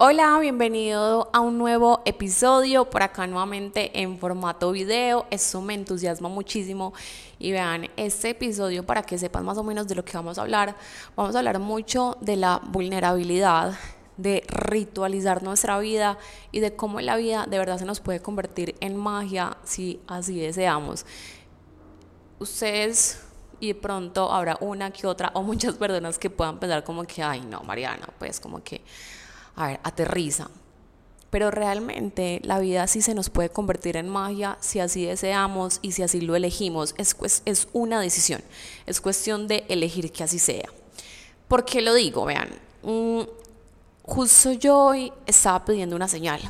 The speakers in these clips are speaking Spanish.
Hola, bienvenido a un nuevo episodio por acá nuevamente en formato video. Eso me entusiasma muchísimo y vean este episodio para que sepan más o menos de lo que vamos a hablar. Vamos a hablar mucho de la vulnerabilidad, de ritualizar nuestra vida y de cómo la vida de verdad se nos puede convertir en magia si así deseamos. Ustedes y pronto habrá una que otra o muchas personas que puedan pensar como que, ay no, Mariana, pues como que a ver, aterriza. Pero realmente la vida sí se nos puede convertir en magia si así deseamos y si así lo elegimos. Es, es una decisión, es cuestión de elegir que así sea. ¿Por qué lo digo? Vean, mm, justo yo hoy estaba pidiendo una señal.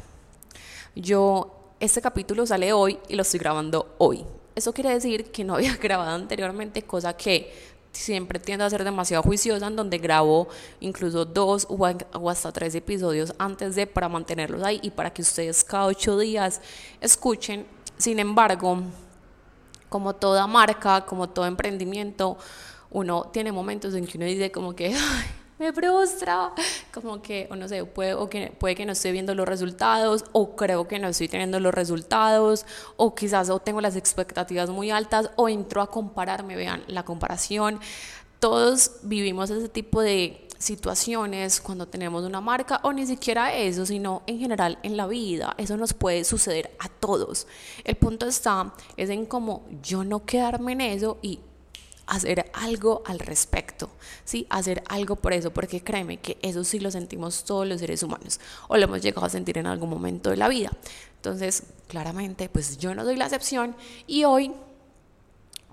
Yo, este capítulo sale hoy y lo estoy grabando hoy. Eso quiere decir que no había grabado anteriormente, cosa que siempre tiendo a ser demasiado juiciosa en donde grabo incluso dos o hasta tres episodios antes de para mantenerlos ahí y para que ustedes cada ocho días escuchen. Sin embargo, como toda marca, como todo emprendimiento, uno tiene momentos en que uno dice como que me frustra, como que, o no sé, puede, o que, puede que no esté viendo los resultados, o creo que no estoy teniendo los resultados, o quizás o tengo las expectativas muy altas, o entro a compararme, vean, la comparación. Todos vivimos ese tipo de situaciones cuando tenemos una marca o ni siquiera eso, sino en general en la vida. Eso nos puede suceder a todos. El punto está es en cómo yo no quedarme en eso y hacer algo al respecto, ¿sí? Hacer algo por eso, porque créeme que eso sí lo sentimos todos los seres humanos o lo hemos llegado a sentir en algún momento de la vida. Entonces, claramente, pues yo no doy la excepción y hoy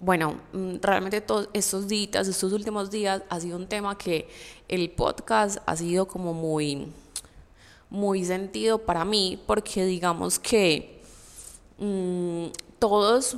bueno, mm, realmente todos estos días, estos últimos días, ha sido un tema que el podcast ha sido como muy, muy sentido para mí, porque digamos que mmm, todos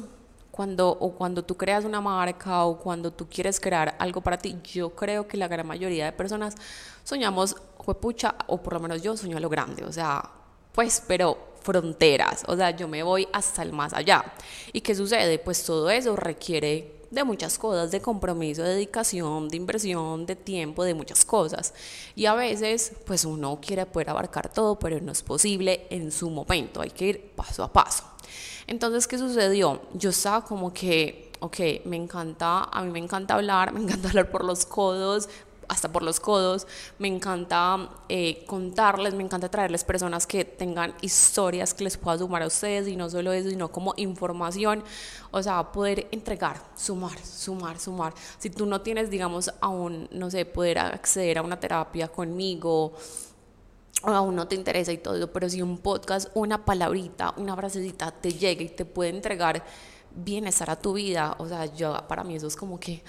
cuando, o cuando tú creas una marca o cuando tú quieres crear algo para ti, yo creo que la gran mayoría de personas soñamos, pucha, o por lo menos yo sueño a lo grande, o sea, pues, pero fronteras, o sea, yo me voy hasta el más allá. ¿Y qué sucede? Pues todo eso requiere de muchas cosas, de compromiso, de dedicación, de inversión, de tiempo, de muchas cosas. Y a veces, pues uno quiere poder abarcar todo, pero no es posible en su momento, hay que ir paso a paso. Entonces, ¿qué sucedió? Yo estaba como que, ok, me encanta, a mí me encanta hablar, me encanta hablar por los codos, hasta por los codos. Me encanta eh, contarles, me encanta traerles personas que tengan historias que les pueda sumar a ustedes y no solo eso, sino como información. O sea, poder entregar, sumar, sumar, sumar. Si tú no tienes, digamos, aún, no sé, poder acceder a una terapia conmigo aún no te interesa y todo pero si un podcast, una palabrita, una frasecita te llega y te puede entregar bienestar a tu vida, o sea, yo para mí eso es como que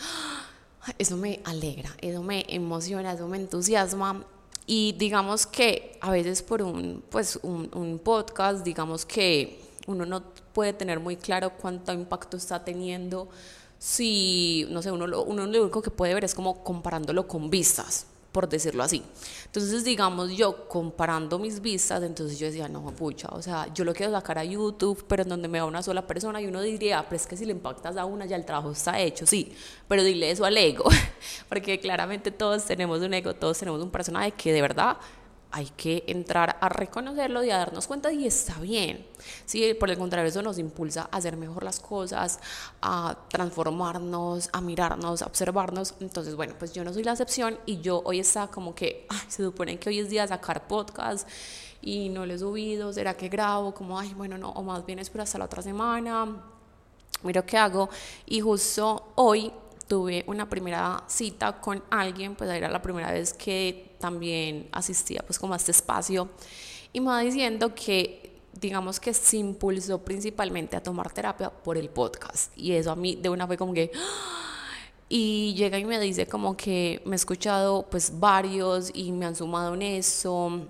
eso me alegra, eso me emociona, eso me entusiasma. Y digamos que a veces por un pues un, podcast, digamos que uno no puede tener muy claro cuánto impacto está teniendo. Si, no sé, uno, uno lo único que puede ver es como comparándolo con vistas por decirlo así. Entonces, digamos, yo comparando mis vistas, entonces yo decía, no, pucha, o sea, yo lo quiero sacar a YouTube, pero en donde me va una sola persona y uno diría, pero es que si le impactas a una ya el trabajo está hecho, sí, pero dile eso al ego, porque claramente todos tenemos un ego, todos tenemos un personaje que de verdad hay que entrar a reconocerlo y a darnos cuenta y está bien. Sí, por el contrario, eso nos impulsa a hacer mejor las cosas, a transformarnos, a mirarnos, a observarnos. Entonces, bueno, pues yo no soy la excepción y yo hoy está como que ay, se supone que hoy es día de sacar podcast y no lo he subido, ¿será que grabo? Como, ay, bueno, no, o más bien espero hasta la otra semana. Miro qué hago y justo hoy tuve una primera cita con alguien, pues era la primera vez que también asistía pues como a este espacio. Y me va diciendo que digamos que se impulsó principalmente a tomar terapia por el podcast. Y eso a mí de una fue como que y llega y me dice como que me he escuchado pues varios y me han sumado en eso.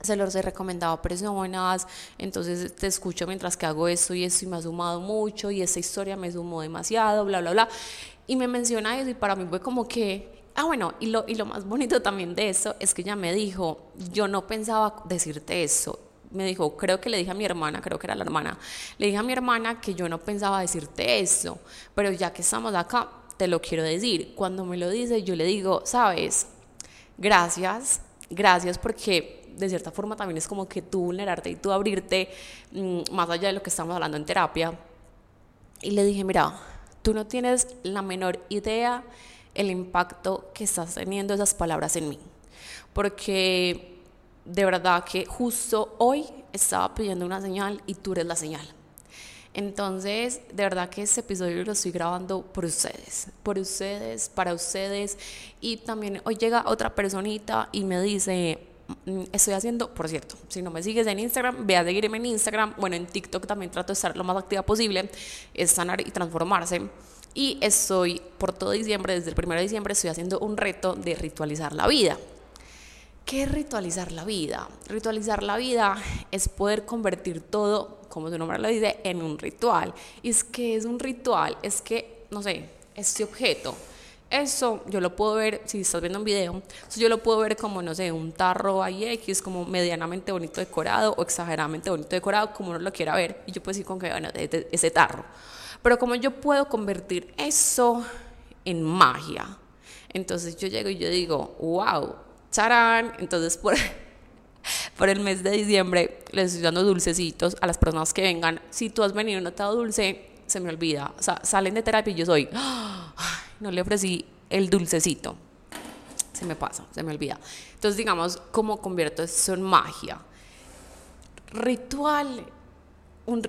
Se los he recomendado a personas, entonces te escucho mientras que hago esto y esto y me ha sumado mucho y esta historia me sumó demasiado, bla, bla, bla. Y me menciona eso y para mí fue como que, ah, bueno, y lo, y lo más bonito también de eso es que ella me dijo, yo no pensaba decirte eso. Me dijo, creo que le dije a mi hermana, creo que era la hermana, le dije a mi hermana que yo no pensaba decirte eso, pero ya que estamos acá, te lo quiero decir. Cuando me lo dice, yo le digo, sabes, gracias, gracias porque de cierta forma también es como que tú vulnerarte y tú abrirte mm, más allá de lo que estamos hablando en terapia. Y le dije, mira, tú no tienes la menor idea el impacto que estás teniendo esas palabras en mí. Porque de verdad que justo hoy estaba pidiendo una señal y tú eres la señal. Entonces, de verdad que este episodio lo estoy grabando por ustedes, por ustedes, para ustedes. Y también hoy llega otra personita y me dice, mm, estoy haciendo, por cierto, si no me sigues en Instagram, ve a seguirme en Instagram. Bueno, en TikTok también trato de estar lo más activa posible, es sanar y transformarse. Y estoy, por todo diciembre, desde el 1 de diciembre, estoy haciendo un reto de ritualizar la vida. ¿Qué es ritualizar la vida? Ritualizar la vida es poder convertir todo, como su nombre lo dice, en un ritual. Y es que es un ritual, es que, no sé, este objeto, eso yo lo puedo ver, si estás viendo un video, yo lo puedo ver como, no sé, un tarro ahí X, como medianamente bonito decorado o exageradamente bonito decorado, como uno lo quiera ver. Y yo puedo decir con que, bueno, ese tarro. Pero como yo puedo convertir eso en magia. Entonces yo llego y yo digo, wow, charán. Entonces, por, el mes de diciembre les estoy dando dulcecitos a las personas que vengan. Si tú has venido y no te dulce, se me olvida. O sea, salen de terapia y yo soy, no le ofrecí el dulcecito. Se me pasa, se me olvida. Entonces, digamos, ¿cómo convierto eso en magia? Ritual.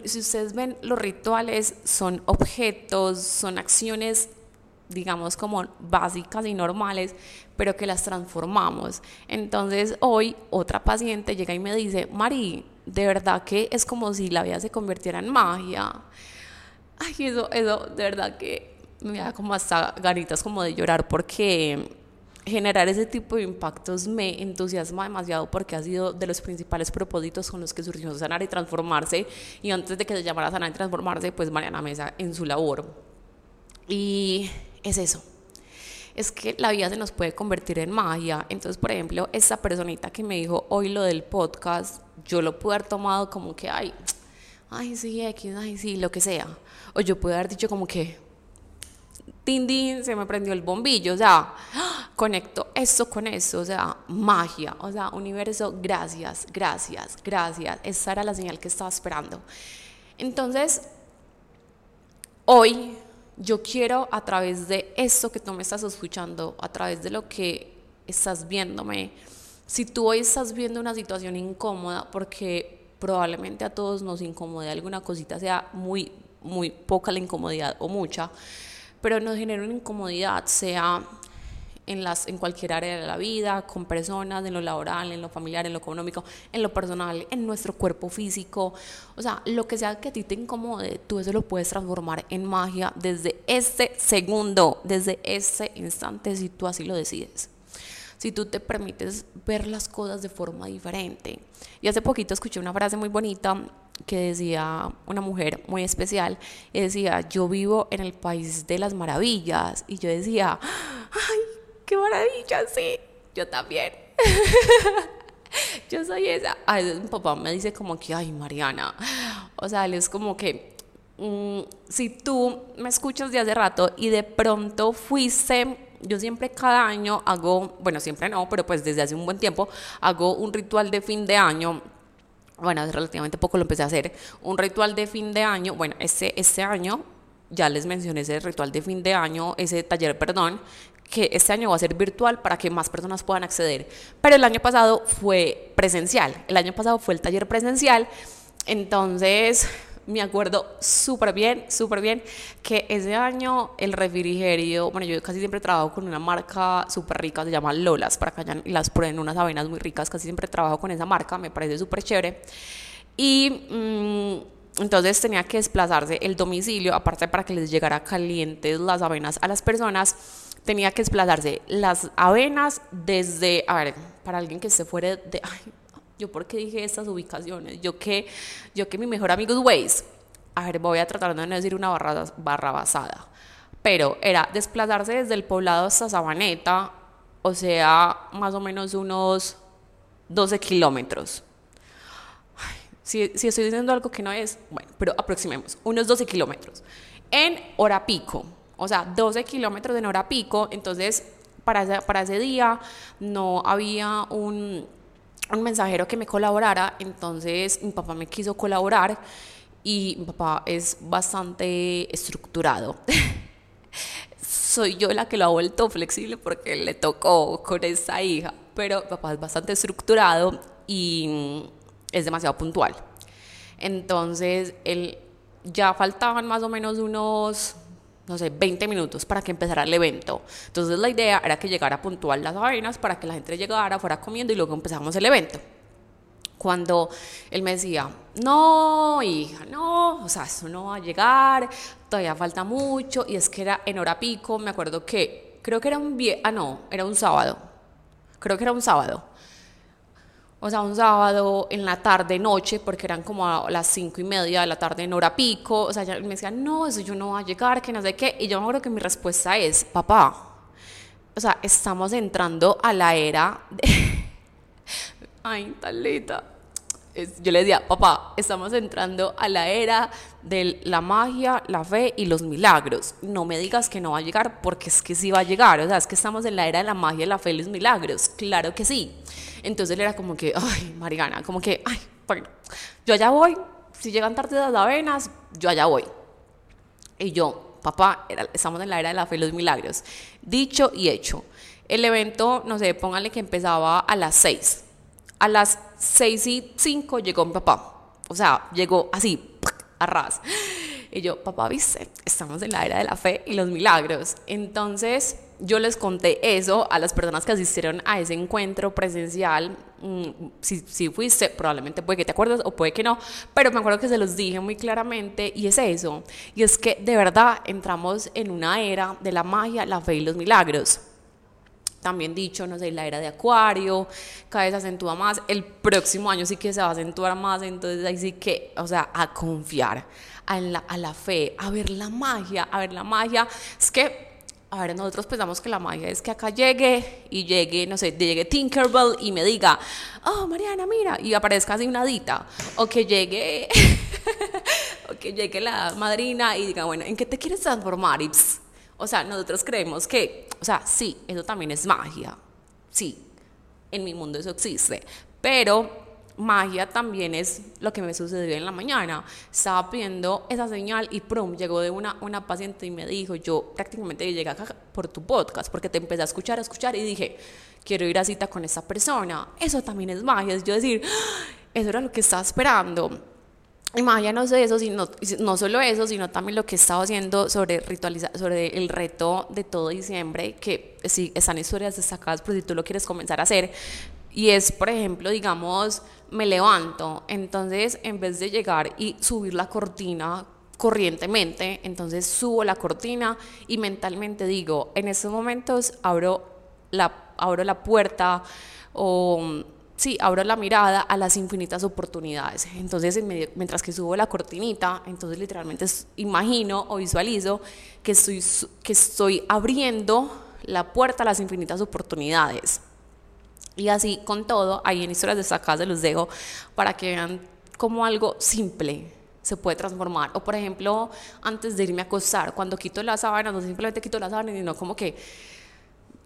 Si ustedes ven, los rituales son objetos, son acciones digamos como básicas y normales, pero que las transformamos. Entonces hoy otra paciente llega y me dice, Mari, de verdad que es como si la vida se convirtiera en magia. Ay, eso, eso, de verdad que me da como hasta ganitas como de llorar porque generar ese tipo de impactos me entusiasma demasiado porque ha sido de los principales propósitos con los que surgió Sanar y Transformarse y antes de que se llamara Sanar y Transformarse, pues Mariana Mesa en su labor. Y es eso. Es que la vida se nos puede convertir en magia. Entonces, por ejemplo, esa personita que me dijo hoy lo del podcast, yo lo pude haber tomado como que, ay, ay, sí, X, ay, sí, lo que sea. O yo pude haber dicho como que, tin, se me prendió el bombillo, o sea, conecto esto con eso, o sea, magia, o sea, universo, gracias, gracias, gracias. Esa era la señal que estaba esperando. Entonces, hoy yo quiero a través de esto que tú me estás escuchando, a través de lo que estás viéndome, si tú hoy estás viendo una situación incómoda, porque probablemente a todos nos incomode alguna cosita, sea muy, muy poca la incomodidad o mucha, pero nos genera una incomodidad, sea en, las, en cualquier área de la vida, con personas, en lo laboral, en lo familiar, en lo económico, en lo personal, en nuestro cuerpo físico. O sea, lo que sea que a ti te incomode, tú eso lo puedes transformar en magia desde este segundo, desde este instante, si tú así lo decides si tú te permites ver las cosas de forma diferente. Y hace poquito escuché una frase muy bonita que decía una mujer muy especial, y decía, yo vivo en el país de las maravillas, y yo decía, ay, qué maravilla, sí, yo también. yo soy esa. A veces mi papá me dice como que, ay, Mariana, o sea, él es como que, mm, si tú me escuchas de hace rato y de pronto fuiste yo siempre cada año hago, bueno, siempre no, pero pues desde hace un buen tiempo hago un ritual de fin de año. Bueno, hace relativamente poco lo empecé a hacer. Un ritual de fin de año. Bueno, este, este año ya les mencioné ese ritual de fin de año, ese taller, perdón, que este año va a ser virtual para que más personas puedan acceder. Pero el año pasado fue presencial, el año pasado fue el taller presencial, entonces me acuerdo súper bien, súper bien que ese año el refrigerio, bueno, yo casi siempre trabajo con una marca súper rica, se llama Lolas, para que hayan, las prueben unas avenas muy ricas, casi siempre trabajo con esa marca, me parece súper chévere. Y mm, entonces tenía que desplazarse el domicilio, aparte para que les llegara calientes las avenas a las personas tenía que desplazarse las avenas desde, a ver, para alguien que se fuera de, ay, yo por qué dije estas ubicaciones, yo que, yo que mi mejor amigo es Waze, a ver, voy a tratar de no decir una barra, barra basada, pero era desplazarse desde el poblado hasta Sabaneta, o sea, más o menos unos 12 kilómetros. Si, si estoy diciendo algo que no es, bueno, pero aproximemos, unos 12 kilómetros. En hora pico, o sea, 12 kilómetros en hora pico, entonces para ese, para ese día no había un, un mensajero que me colaborara, entonces mi papá me quiso colaborar y mi papá es bastante estructurado. Soy yo la que lo ha vuelto flexible porque le tocó con esa hija, pero mi papá es bastante estructurado y es demasiado puntual. Entonces, él ya faltaban más o menos unos no sé, 20 minutos para que empezara el evento. Entonces la idea era que llegara puntual las avenas para que la gente llegara, fuera comiendo y luego empezamos el evento. Cuando él me decía, no, hija, no, o sea, eso no va a llegar, todavía falta mucho, y es que era en hora pico, me acuerdo que, creo que era un viernes, ah, no, era un sábado, creo que era un sábado o sea, un sábado en la tarde, noche, porque eran como a las cinco y media de la tarde en hora pico, o sea, me decía, no, eso yo no voy a llegar, que no sé qué, y yo me acuerdo que mi respuesta es, papá, o sea, estamos entrando a la era de... Ay, talita. Yo le decía, papá, estamos entrando a la era de la magia, la fe y los milagros. No me digas que no va a llegar, porque es que sí va a llegar. O sea, es que estamos en la era de la magia, la fe y los milagros. Claro que sí. Entonces él era como que, ay, Marigana, como que, ay, yo allá voy, si llegan tarde las avenas, yo allá voy. Y yo, papá, estamos en la era de la fe y los milagros. Dicho y hecho. El evento, no sé, pónganle que empezaba a las 6. A las 6 y 5 llegó mi papá. O sea, llegó así, a ras. Y yo, papá, viste, estamos en la era de la fe y los milagros. Entonces, yo les conté eso a las personas que asistieron a ese encuentro presencial. Mm, si, si, fuiste, probablemente puede que te acuerdes o puede que no, pero me acuerdo que se los dije muy claramente y es eso. Y es que de verdad entramos en una era de la magia, la fe y los milagros. También dicho, no sé, la era de Acuario, cada vez se acentúa más. El próximo año sí que se va a acentuar más, entonces ahí sí que, o sea, a confiar a la, a la fe, a ver la magia, a ver la magia. Es que a ver, nosotros pensamos que la magia es que acá llegue y llegue, no sé, llegue Tinkerbell y me diga, oh, Mariana, mira, y aparezca así una dita. O que llegue, o que llegue la madrina y diga, bueno, ¿en qué te quieres transformar? O sea, nosotros creemos que, o sea, sí, eso también es magia. Sí, en mi mundo eso existe. Pero magia también es lo que me sucedió en la mañana. Estaba pidiendo esa señal y prum, llegó de una, una paciente y me dijo, yo prácticamente llegué acá por tu podcast, porque te empecé a escuchar, a escuchar y dije, quiero ir a cita con esa persona. Eso también es magia, es yo decir, ah, eso era lo que estaba esperando. Y magia no sé eso, sino, no solo eso, sino también lo que estaba haciendo sobre ritualizar, sobre el reto de todo diciembre, que sí, están historias destacadas, pero si tú lo quieres comenzar a hacer, y es, por ejemplo, digamos, me levanto, entonces en vez de llegar y subir la cortina corrientemente, entonces subo la cortina y mentalmente digo, en estos momentos abro la, abro la puerta o sí, abro la mirada a las infinitas oportunidades. Entonces, mientras que subo la cortinita, entonces literalmente imagino o visualizo que estoy, que estoy abriendo la puerta a las infinitas oportunidades. Y así con todo, ahí en historias destacadas se los dejo para que vean cómo algo simple se puede transformar. O por ejemplo, antes de irme a acostar, cuando quito las sábanas, no simplemente quito las sábanas, sino como que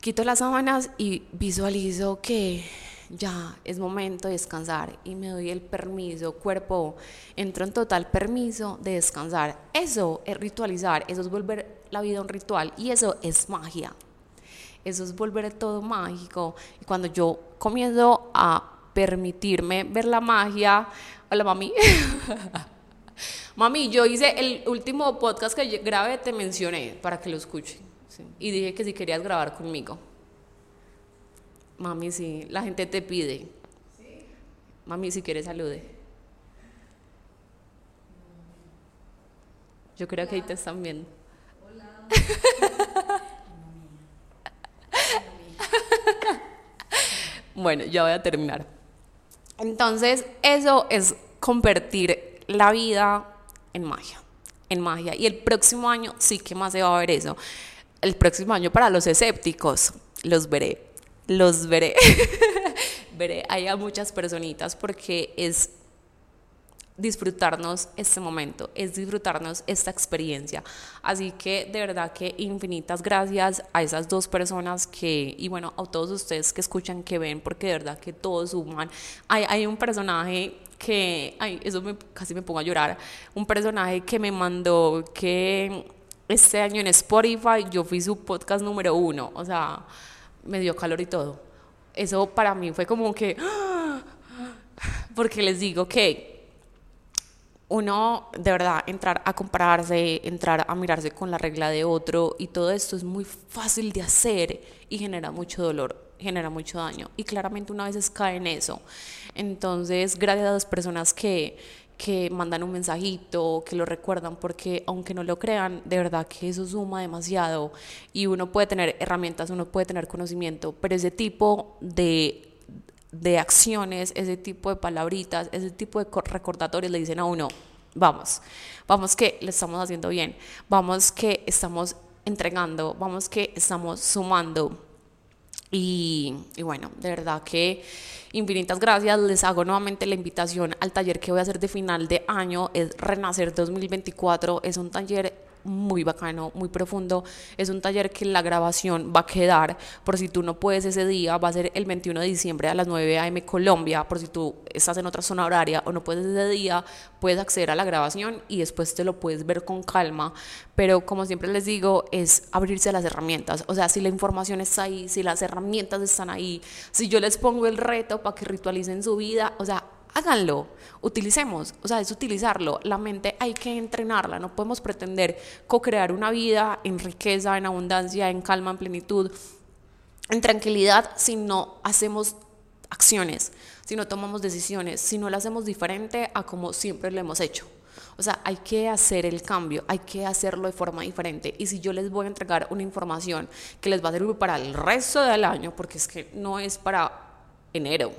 quito las sábanas y visualizo que ya es momento de descansar y me doy el permiso, cuerpo, entro en total permiso de descansar. Eso es ritualizar, eso es volver la vida a un ritual y eso es magia eso es volver todo mágico. Y cuando yo comienzo a permitirme ver la magia, hola mami. mami, yo hice el último podcast que grabé, te mencioné para que lo escuchen. Y dije que si querías grabar conmigo. Mami, sí, la gente te pide. Mami, si quieres, salude. Yo creo que ahí te están viendo. Hola. bueno, ya voy a terminar. Entonces, eso es convertir la vida en magia, en magia. Y el próximo año sí que más se va a ver eso. El próximo año para los escépticos, los veré, los veré. veré ahí a muchas personitas porque es disfrutarnos este momento, es disfrutarnos esta experiencia. Así que de verdad que infinitas gracias a esas dos personas que, y bueno, a todos ustedes que escuchan, que ven, porque de verdad que todos suman. Hay, hay un personaje que, ay, eso me, casi me pongo a llorar, un personaje que me mandó que este año en Spotify yo fui su podcast número uno, o sea, me dio calor y todo. Eso para mí fue como que, porque les digo que uno de verdad entrar a compararse, entrar a mirarse con la regla de otro y todo esto es muy fácil de hacer y genera mucho dolor, genera mucho daño y claramente una vez cae en eso. Entonces, gracias a las personas que, que mandan un mensajito, que lo recuerdan, porque aunque no lo crean, de verdad que eso suma demasiado y uno puede tener herramientas, uno puede tener conocimiento, pero ese tipo de de acciones, ese tipo de palabritas, ese tipo de recordatorios le dicen a uno, vamos, vamos que le estamos haciendo bien, vamos que estamos entregando, vamos que estamos sumando. Y, y, bueno, de verdad que infinitas gracias. Les hago nuevamente la invitación al taller que voy a hacer de final de año. Es Renacer 2024. Es un taller muy bacano, muy profundo. Es un taller que la grabación va a quedar, por si tú no puedes ese día, va a ser el 21 de diciembre a las 9 a.m. Colombia, por si tú estás en otra zona horaria o no puedes ese día, puedes acceder a la grabación y después te lo puedes ver con calma. Pero como siempre les digo, es abrirse a las herramientas. O sea, si la información está ahí, si las herramientas están ahí, si yo les pongo el reto para que ritualicen su vida, o sea, háganlo, utilicemos, o sea, es utilizarlo. La mente hay que entrenarla, no podemos pretender co-crear una vida en riqueza, en abundancia, en calma, en plenitud, en tranquilidad si no hacemos acciones, si no tomamos decisiones, si no lo hacemos diferente a como siempre lo hemos hecho. O sea, hay que hacer el cambio, hay que hacerlo de forma diferente. Y si yo les voy a entregar una información que les va a servir para el resto del año, porque es que no es para enero,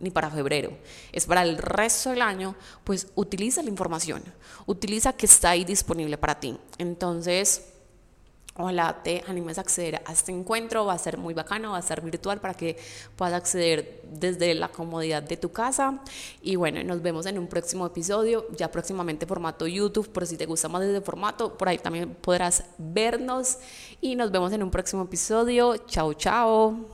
ni para febrero, es para el resto del año, pues utiliza la información, utiliza que está ahí disponible para ti. Entonces, ojalá te animes a acceder a este encuentro, va a ser muy bacano, va a ser virtual para que puedas acceder desde la comodidad de tu casa. Y bueno, nos vemos en un próximo episodio, ya próximamente formato YouTube, por si te gusta más desde formato, por ahí también podrás vernos y nos vemos en un próximo episodio. Chao, chao.